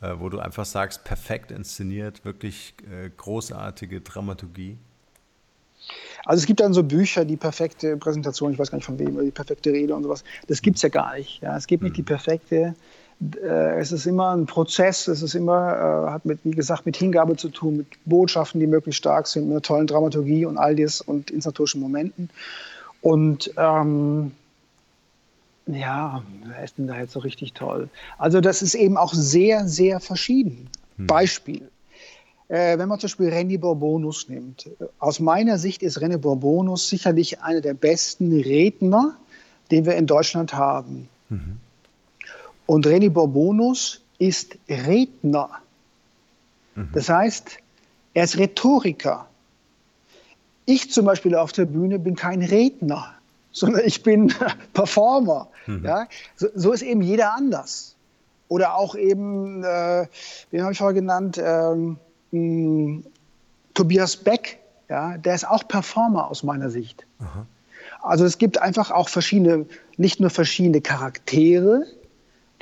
Äh, wo du einfach sagst, perfekt inszeniert, wirklich äh, großartige Dramaturgie? Also es gibt dann so Bücher, die perfekte Präsentation, ich weiß gar nicht von wem, oder die perfekte Rede und sowas. Das gibt es ja gar nicht. Ja. Es gibt nicht die mhm. perfekte. Äh, es ist immer ein Prozess, es ist immer, äh, hat mit, wie gesagt, mit Hingabe zu tun, mit Botschaften, die möglichst stark sind, mit einer tollen Dramaturgie und all das und inszenatorischen Momenten. Und ähm, ja, wer ist denn da jetzt so richtig toll? Also das ist eben auch sehr, sehr verschieden. Hm. Beispiel. Äh, wenn man zum Beispiel René Bourbonus nimmt. Aus meiner Sicht ist René Bourbonus sicherlich einer der besten Redner, den wir in Deutschland haben. Mhm. Und René Bourbonus ist Redner. Mhm. Das heißt, er ist Rhetoriker. Ich zum Beispiel auf der Bühne bin kein Redner [laughs] sondern ich bin [laughs] Performer. Mhm. Ja? So, so, ist eben jeder anders. Oder auch eben, äh, wen habe ich vorher genannt, ähm, mh, Tobias Beck, ja? der ist auch Performer aus meiner Sicht. Aha. Also es gibt einfach auch verschiedene, nicht nur verschiedene Charaktere,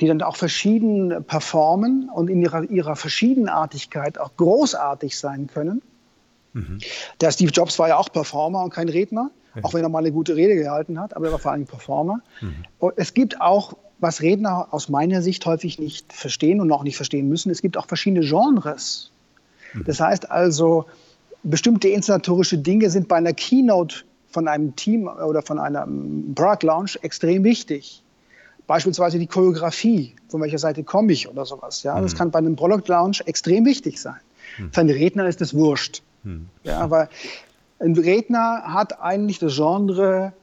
die dann auch verschieden performen und in ihrer, ihrer Verschiedenartigkeit auch großartig sein können. Mhm. Der Steve Jobs war ja auch Performer und kein Redner auch wenn er mal eine gute Rede gehalten hat, aber er war vor allem Performer. Mhm. Es gibt auch, was Redner aus meiner Sicht häufig nicht verstehen und auch nicht verstehen müssen, es gibt auch verschiedene Genres. Mhm. Das heißt also, bestimmte inszenatorische Dinge sind bei einer Keynote von einem Team oder von einer Product Launch extrem wichtig. Beispielsweise die Choreografie, von welcher Seite komme ich oder sowas. Ja? Mhm. Das kann bei einem Product Launch extrem wichtig sein. Mhm. Für einen Redner ist das wurscht. Mhm. Ja, weil ein Redner hat eigentlich das Genre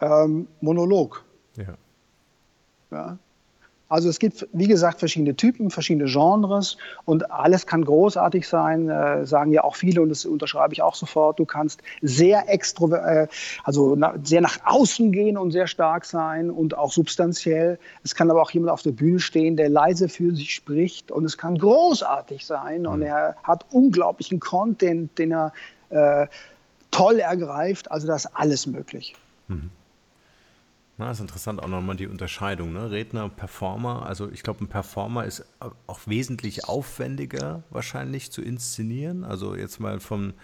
ähm, Monolog. Ja. ja. Also es gibt, wie gesagt, verschiedene Typen, verschiedene Genres und alles kann großartig sein, äh, sagen ja auch viele und das unterschreibe ich auch sofort. Du kannst sehr extro, äh, also na, sehr nach außen gehen und sehr stark sein und auch substanziell. Es kann aber auch jemand auf der Bühne stehen, der leise für sich spricht und es kann großartig sein mhm. und er hat unglaublichen Content, den er äh, toll ergreift. Also da ist alles möglich. Mhm. Na, ist interessant auch nochmal die Unterscheidung, ne? Redner, Performer. Also ich glaube, ein Performer ist auch wesentlich aufwendiger wahrscheinlich zu inszenieren. Also jetzt mal von,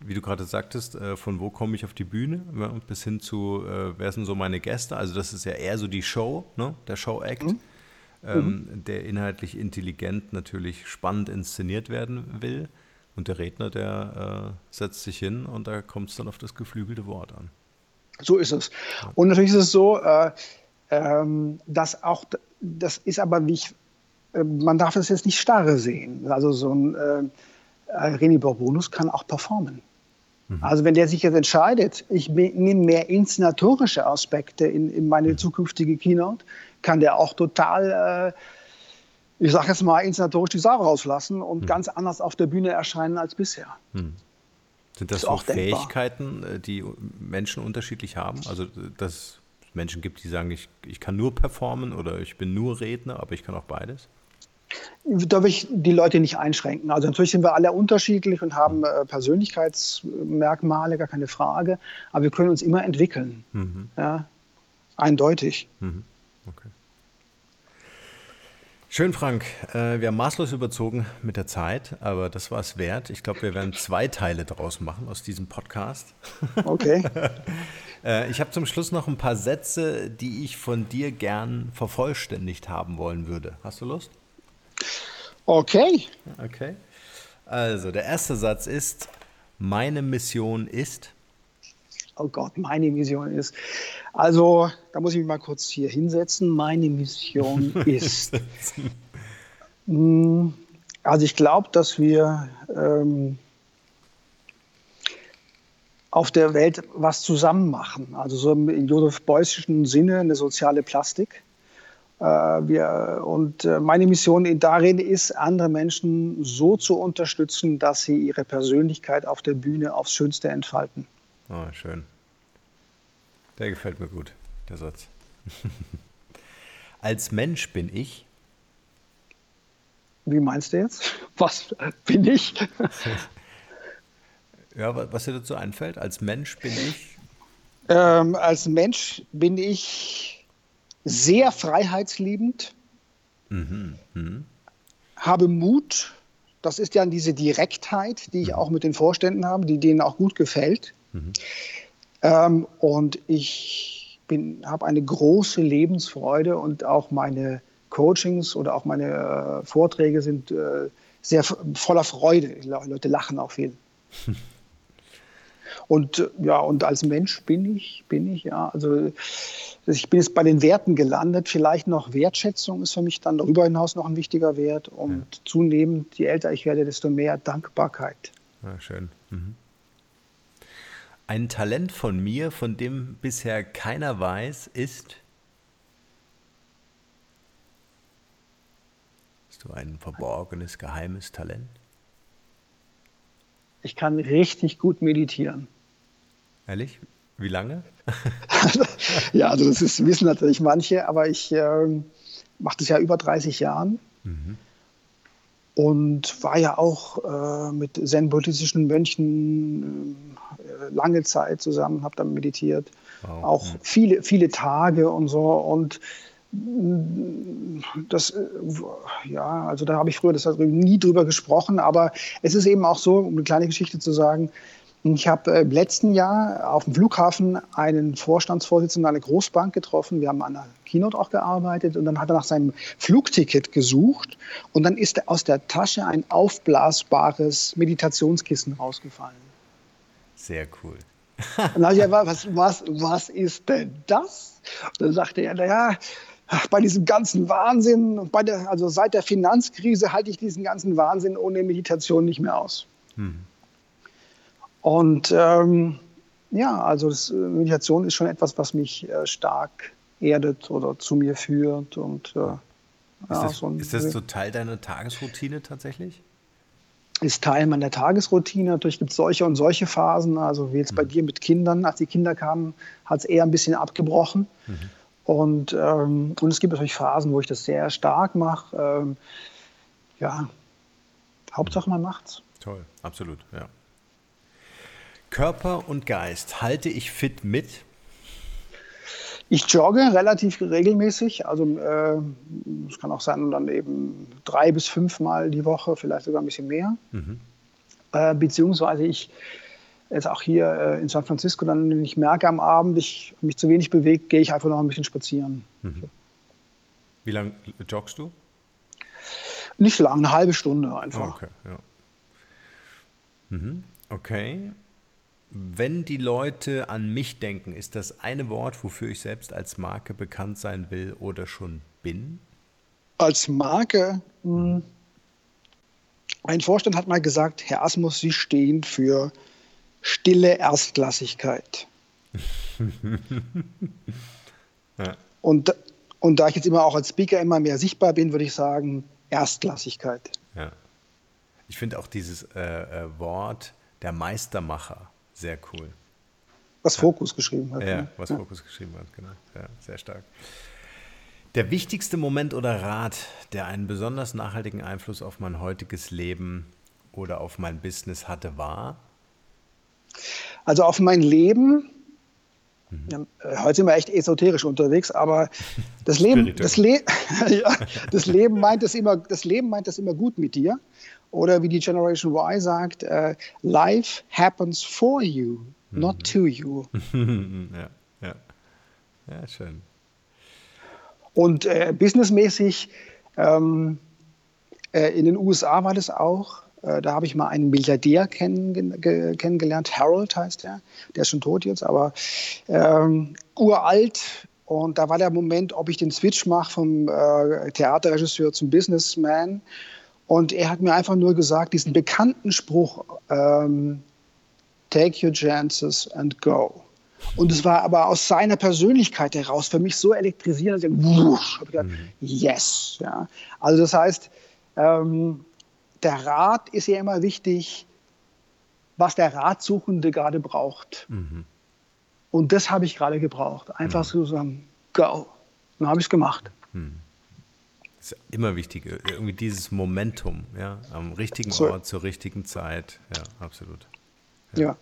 wie du gerade sagtest, äh, von wo komme ich auf die Bühne ja, bis hin zu, äh, wer sind so meine Gäste. Also das ist ja eher so die Show, ne? der Show-Act, mhm. ähm, mhm. der inhaltlich intelligent natürlich spannend inszeniert werden will. Und der Redner, der äh, setzt sich hin und da kommt es dann auf das geflügelte Wort an. So ist es. Und natürlich ist es so, äh, ähm, dass auch, das ist aber wie ich, äh, man darf es jetzt nicht starre sehen. Also so ein äh, René Bourbonus kann auch performen. Mhm. Also wenn der sich jetzt entscheidet, ich nehme mehr inszenatorische Aspekte in, in meine mhm. zukünftige Keynote, kann der auch total äh, ich sage jetzt mal, inszenatorisch die Sau rauslassen und hm. ganz anders auf der Bühne erscheinen als bisher. Sind das, so Fähigkeiten, denkbar. Äh, die Menschen unterschiedlich haben? Also, dass es Menschen gibt, die sagen, ich, ich kann nur performen oder ich bin nur Redner, aber ich kann auch beides? Da will ich die Leute nicht einschränken. Also natürlich sind wir alle unterschiedlich und haben äh, Persönlichkeitsmerkmale, gar keine Frage. Aber wir können uns immer entwickeln. Mhm. Ja, eindeutig. Mhm. Okay. Schön, Frank. Äh, wir haben maßlos überzogen mit der Zeit, aber das war es wert. Ich glaube, wir werden zwei Teile daraus machen aus diesem Podcast. Okay. [laughs] Äh, ich habe zum Schluss noch ein paar Sätze, die ich von dir gern vervollständigt haben wollen würde. Hast du Lust? Okay. Okay. Also, der erste Satz ist: Meine Mission ist oh Gott, meine Mission ist. Also, da muss ich mich mal kurz hier hinsetzen. Meine Mission [laughs] ist. Hm, also, ich glaube, dass wir ähm, auf der Welt was zusammen machen. Also, so im Josef Beuysischen Sinne eine soziale Plastik. Äh, wir, und äh, meine Mission darin ist, andere Menschen so zu unterstützen, dass sie ihre Persönlichkeit auf der Bühne aufs Schönste entfalten. Oh, schön. Der gefällt mir gut, der Satz. [laughs] Als Mensch bin ich. Wie meinst du jetzt? Was bin ich? [laughs] ja, was dir dazu einfällt? Als Mensch bin ich. Ähm, als Mensch bin ich sehr freiheitsliebend, mhm. Mhm. habe Mut. Das ist ja diese Direktheit, die ich mhm. auch mit den Vorständen habe, die denen auch gut gefällt. Mhm. Ähm, und ich habe eine große Lebensfreude und auch meine Coachings oder auch meine äh, Vorträge sind äh, sehr voller Freude. Die Leute lachen auch viel. [laughs] Und äh, ja, und als Mensch bin ich, bin ich, ja, also ich bin jetzt bei den Werten gelandet. Vielleicht noch Wertschätzung ist für mich dann darüber hinaus noch ein wichtiger Wert. Und ja. zunehmend, je älter ich werde, desto mehr Dankbarkeit. Ja, schön. Mhm. Ein Talent von mir, von dem bisher keiner weiß, ist. Hast du ein verborgenes, geheimes Talent? Ich kann richtig gut meditieren. Ehrlich? Wie lange? [laughs] ja, also das ist, wissen natürlich manche, aber ich äh, mache das ja über 30 Jahren. Mhm und war ja auch äh, mit zen-buddhistischen Mönchen äh, lange Zeit zusammen, habe dann meditiert, wow. auch ja. viele, viele Tage und so und mm, das, äh, ja, also da habe ich früher das nie drüber gesprochen, aber es ist eben auch so, um eine kleine Geschichte zu sagen, ich habe im letzten Jahr auf dem Flughafen einen Vorstandsvorsitzenden einer Großbank getroffen. Wir haben an einer Keynote auch gearbeitet und dann hat er nach seinem Flugticket gesucht und dann ist aus der Tasche ein aufblasbares Meditationskissen rausgefallen. Sehr cool. Und dann ich was, was, was ist denn das? Und dann sagte er, naja, bei diesem ganzen Wahnsinn, bei der, also seit der Finanzkrise halte ich diesen ganzen Wahnsinn ohne Meditation nicht mehr aus. Hm. Und ähm, ja, also das, äh, Meditation ist schon etwas, was mich äh, stark erdet oder zu mir führt. Und, äh, ist, ja, das, so ein, ist das so Teil deiner Tagesroutine tatsächlich? Ist Teil meiner Tagesroutine. Natürlich gibt es solche und solche Phasen. Also wie jetzt mhm. bei dir mit Kindern. Als die Kinder kamen, hat es eher ein bisschen abgebrochen. Mhm. Und, ähm, und es gibt natürlich Phasen, wo ich das sehr stark mache. Ähm, ja, Hauptsache man macht's. Toll, absolut, ja. Körper und Geist halte ich fit mit? Ich jogge relativ regelmäßig. Also äh, es kann auch sein, dann eben drei bis fünfmal die Woche, vielleicht sogar ein bisschen mehr. Mhm. Äh, beziehungsweise ich jetzt auch hier äh, in San Francisco, dann, wenn ich merke am Abend, ich mich zu wenig bewegt, gehe ich einfach noch ein bisschen spazieren. Mhm. Wie lange joggst du? Nicht lang, eine halbe Stunde einfach. Okay, ja. Mhm. Okay. Wenn die Leute an mich denken, ist das eine Wort, wofür ich selbst als Marke bekannt sein will oder schon bin? Als Marke? Hm, ein Vorstand hat mal gesagt, Herr Asmus, Sie stehen für stille Erstklassigkeit. [laughs] ja. und, und da ich jetzt immer auch als Speaker immer mehr sichtbar bin, würde ich sagen, Erstklassigkeit. Ja. Ich finde auch dieses äh, äh, Wort der Meistermacher sehr cool. Was Fokus geschrieben hat. Ja, ne? was ja. Fokus geschrieben hat, genau. Ja, sehr stark. Der wichtigste Moment oder Rat, der einen besonders nachhaltigen Einfluss auf mein heutiges Leben oder auf mein Business hatte, war? Also auf mein Leben, mhm. Äh, heute sind wir echt esoterisch unterwegs, aber [laughs] das Leben, das, Le [laughs] ja, das, Leben meint es immer, das Leben meint es immer gut mit dir. Oder wie die Generation Y sagt, uh, Life happens for you, not mhm. to you. [laughs] ja, ja. Ja, schön. Und äh, businessmäßig ähm, äh, in den USA war das auch. Äh, da habe ich mal einen Milliardär kenn kennengelernt. Harold heißt er. Der ist schon tot jetzt, aber ähm, uralt. Und da war der Moment, ob ich den Switch mache vom äh, Theaterregisseur zum Businessman. Und er hat mir einfach nur gesagt, diesen bekannten Spruch, ähm, take your chances and go. Und es war aber aus seiner Persönlichkeit heraus für mich so elektrisierend, dass ich, wusch, hab ich gedacht, mhm. yes. Ja. Also das heißt, ähm, der Rat ist ja immer wichtig, was der Ratsuchende gerade braucht. Mhm. Und das habe ich gerade gebraucht. Einfach mhm. so sagen, go. Dann habe ich es gemacht. Mhm. Ist immer wichtig, irgendwie dieses Momentum, ja, am richtigen so. Ort, zur richtigen Zeit. Ja, absolut. ja. ja.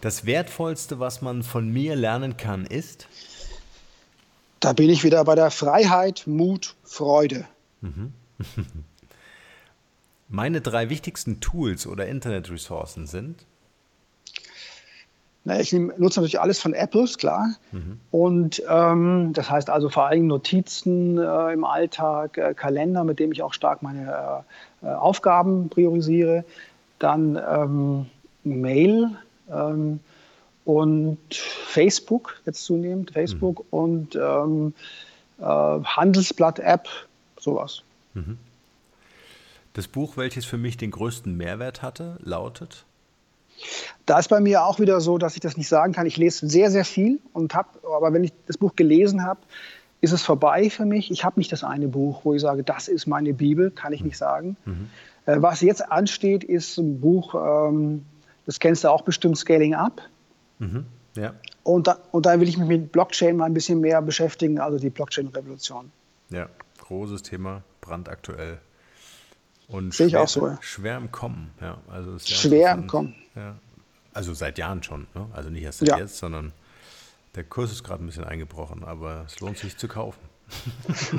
Das Wertvollste, was man von mir lernen kann, ist? Da bin ich wieder bei der Freiheit, Mut, Freude. Mhm. [laughs] Meine drei wichtigsten Tools oder Internetressourcen sind? Na, ich nutze natürlich alles von Apple, klar. Mhm. Und ähm, das heißt also vor allem Notizen äh, im Alltag, äh, Kalender, mit dem ich auch stark meine äh, äh Aufgaben priorisiere. Dann ähm, Mail, ähm, und Facebook, jetzt zunehmend Facebook mhm. und ähm, äh, Handelsblatt-App, sowas. Mhm. Das Buch, welches für mich den größten Mehrwert hatte, lautet? Da ist bei mir auch wieder so, dass ich das nicht sagen kann. Ich lese sehr, sehr viel und habe, aber wenn ich das Buch gelesen habe, ist es vorbei für mich. Ich habe nicht das eine Buch, wo ich sage, das ist meine Bibel, kann ich nicht sagen. Mhm. Äh, was jetzt ansteht, ist ein Buch, ähm, das kennst du auch bestimmt, Scaling Up. Mhm. Ja. Und, da, und dann will ich mich mit Blockchain mal ein bisschen mehr beschäftigen, also die Blockchain-Revolution. Ja, großes Thema, brandaktuell. Und Sehe ich auch so. Ja. Schwer im Kommen, ja. Also schwer im Kommen. Ja. Also seit Jahren schon, ne? also nicht erst seit ja. jetzt, sondern der Kurs ist gerade ein bisschen eingebrochen, aber es lohnt sich zu kaufen.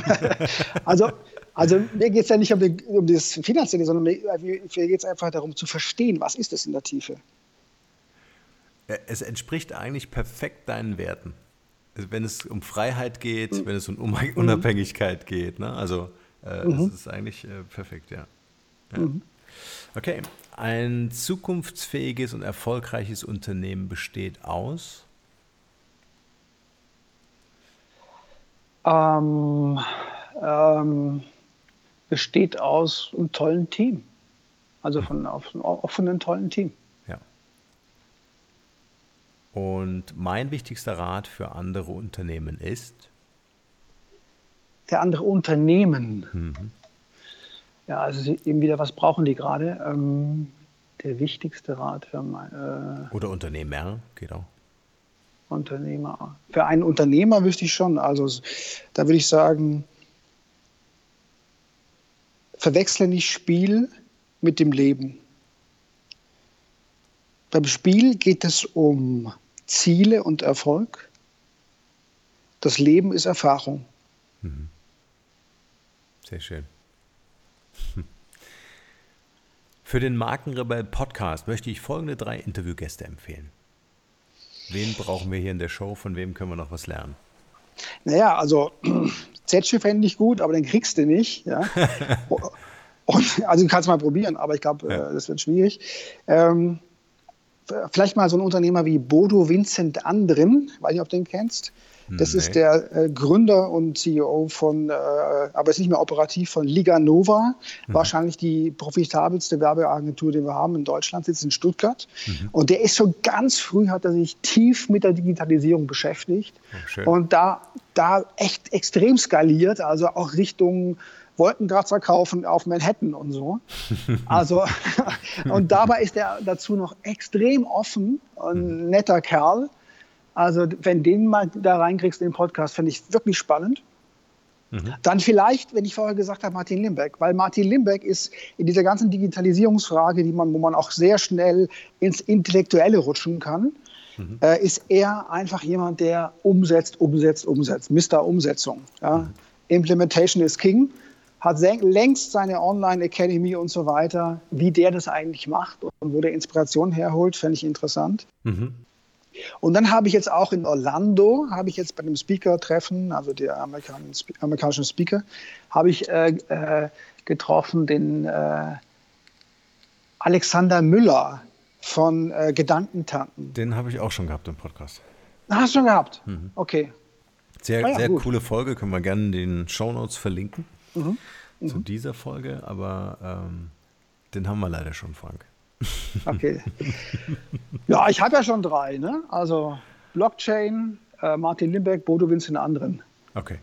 [laughs] also, also mir geht es ja nicht um, die, um das Finanzielle, sondern mir, mir geht es einfach darum zu verstehen, was ist das in der Tiefe. Es entspricht eigentlich perfekt deinen Werten. Also wenn es um Freiheit geht, mhm. wenn es um mhm. Unabhängigkeit mhm. geht. Ne? Also äh, mhm. es ist eigentlich äh, perfekt, ja. Ja. Mhm. Okay, ein zukunftsfähiges und erfolgreiches Unternehmen besteht aus? Ähm, ähm, besteht aus einem tollen Team. Also von, auf einem offenen, tollen Team. Ja. Und mein wichtigster Rat für andere Unternehmen ist? Der andere Unternehmen. Mhm. Ja, also eben wieder, was brauchen die gerade? Ähm, der wichtigste Rat für mein, äh, Oder Unternehmer, geht auch. Unternehmer. Für einen Unternehmer wüsste ich schon. Also da würde ich sagen, verwechsle nicht Spiel mit dem Leben. Beim Spiel geht es um Ziele und Erfolg. Das Leben ist Erfahrung. Mhm. Sehr schön. [laughs] Für den Markenrebell Podcast möchte ich folgende drei Interviewgäste empfehlen. Wen brauchen wir hier in der Show? Von wem können wir noch was lernen? Naja, also [clears throat] Zetsche fände ich gut, aber den kriegst du nicht. Ja? [laughs] Und, also du kannst mal probieren, aber ich glaube, ja. äh, das wird schwierig. Ähm, vielleicht mal so ein Unternehmer wie Bodo Vincent Andrin, weiß nicht, ob du den kennst. Das nee. ist der äh, Gründer und CEO von, äh, aber ist nicht mehr operativ, von Liga Nova. Mhm. Wahrscheinlich die profitabelste Werbeagentur, die wir haben in Deutschland, sitzt in Stuttgart. Mhm. Und der ist schon ganz früh, hat er sich tief mit der Digitalisierung beschäftigt. Oh, und da, da echt extrem skaliert, also auch Richtung Wolkenkratzer kaufen auf Manhattan und so. [laughs] Also, [laughs] und dabei ist er dazu noch extrem offen, ein mhm. netter Kerl. Also, wenn den mal da reinkriegst in den Podcast, finde ich wirklich spannend. Mhm. Dann vielleicht, wenn ich vorher gesagt habe, Martin Limbeck, weil Martin Limbeck ist in dieser ganzen Digitalisierungsfrage, die man, wo man auch sehr schnell ins Intellektuelle rutschen kann, mhm. äh, ist er einfach jemand, der umsetzt, umsetzt, umsetzt. Mr. Umsetzung. Ja? Mhm. Implementation is King. Hat längst seine Online Academy und so weiter. Wie der das eigentlich macht und wo der Inspiration herholt, fände ich interessant. Mhm. Und dann habe ich jetzt auch in Orlando, habe ich jetzt bei dem Speaker-Treffen, also der amerikanischen Speaker, habe ich äh, äh, getroffen den äh, Alexander Müller von äh, Gedankentanten. Den habe ich auch schon gehabt im Podcast. Hast du schon gehabt? Mhm. Okay. Sehr, ah ja, sehr coole Folge, können wir gerne in den Show Notes verlinken mhm. zu mhm. dieser Folge, aber ähm, den haben wir leider schon, Frank. Okay. Ja, ich habe ja schon drei, ne? Also. Blockchain, äh, Martin Limbeck, Bodo in anderen. Okay.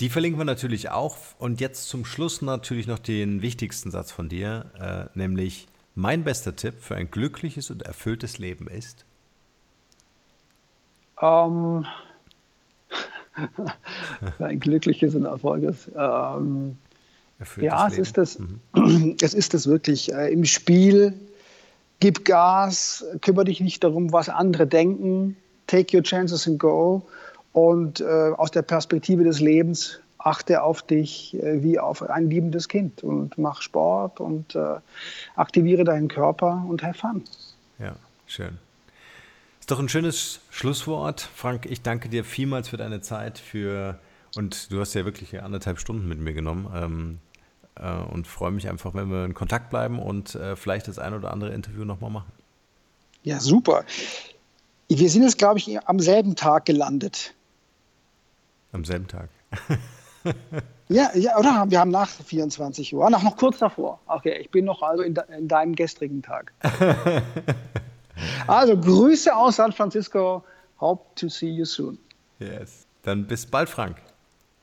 Die verlinken wir natürlich auch. Und jetzt zum Schluss natürlich noch den wichtigsten Satz von dir, äh, nämlich mein bester Tipp für ein glückliches und erfülltes Leben ist? Ähm, [laughs] ein glückliches und erfolges. Ähm, ja, es ist, das, mhm. [clears throat] es ist das wirklich. Äh, Im Spiel, gib Gas, kümmere dich nicht darum, was andere denken, take your chances and go. Und äh, aus der Perspektive des Lebens achte auf dich äh, wie auf ein liebendes Kind und mach Sport und äh, aktiviere deinen Körper und have fun. Ja, schön. Ist doch ein schönes Schlusswort. Frank, ich danke dir vielmals für deine Zeit, für und du hast ja wirklich anderthalb Stunden mit mir genommen. Ähm, äh, und freue mich einfach, wenn wir in Kontakt bleiben und äh, vielleicht das ein oder andere Interview nochmal machen. Ja, super. Wir sind jetzt, glaube ich, am selben Tag gelandet. Am selben Tag. [laughs] ja, ja, oder? Wir haben nach 24 Uhr, nach noch kurz davor. Okay, ich bin noch also in, de, in deinem gestrigen Tag. [laughs] Also Grüße aus San Francisco. Hope to see you soon. Yes. Dann bis bald, Frank.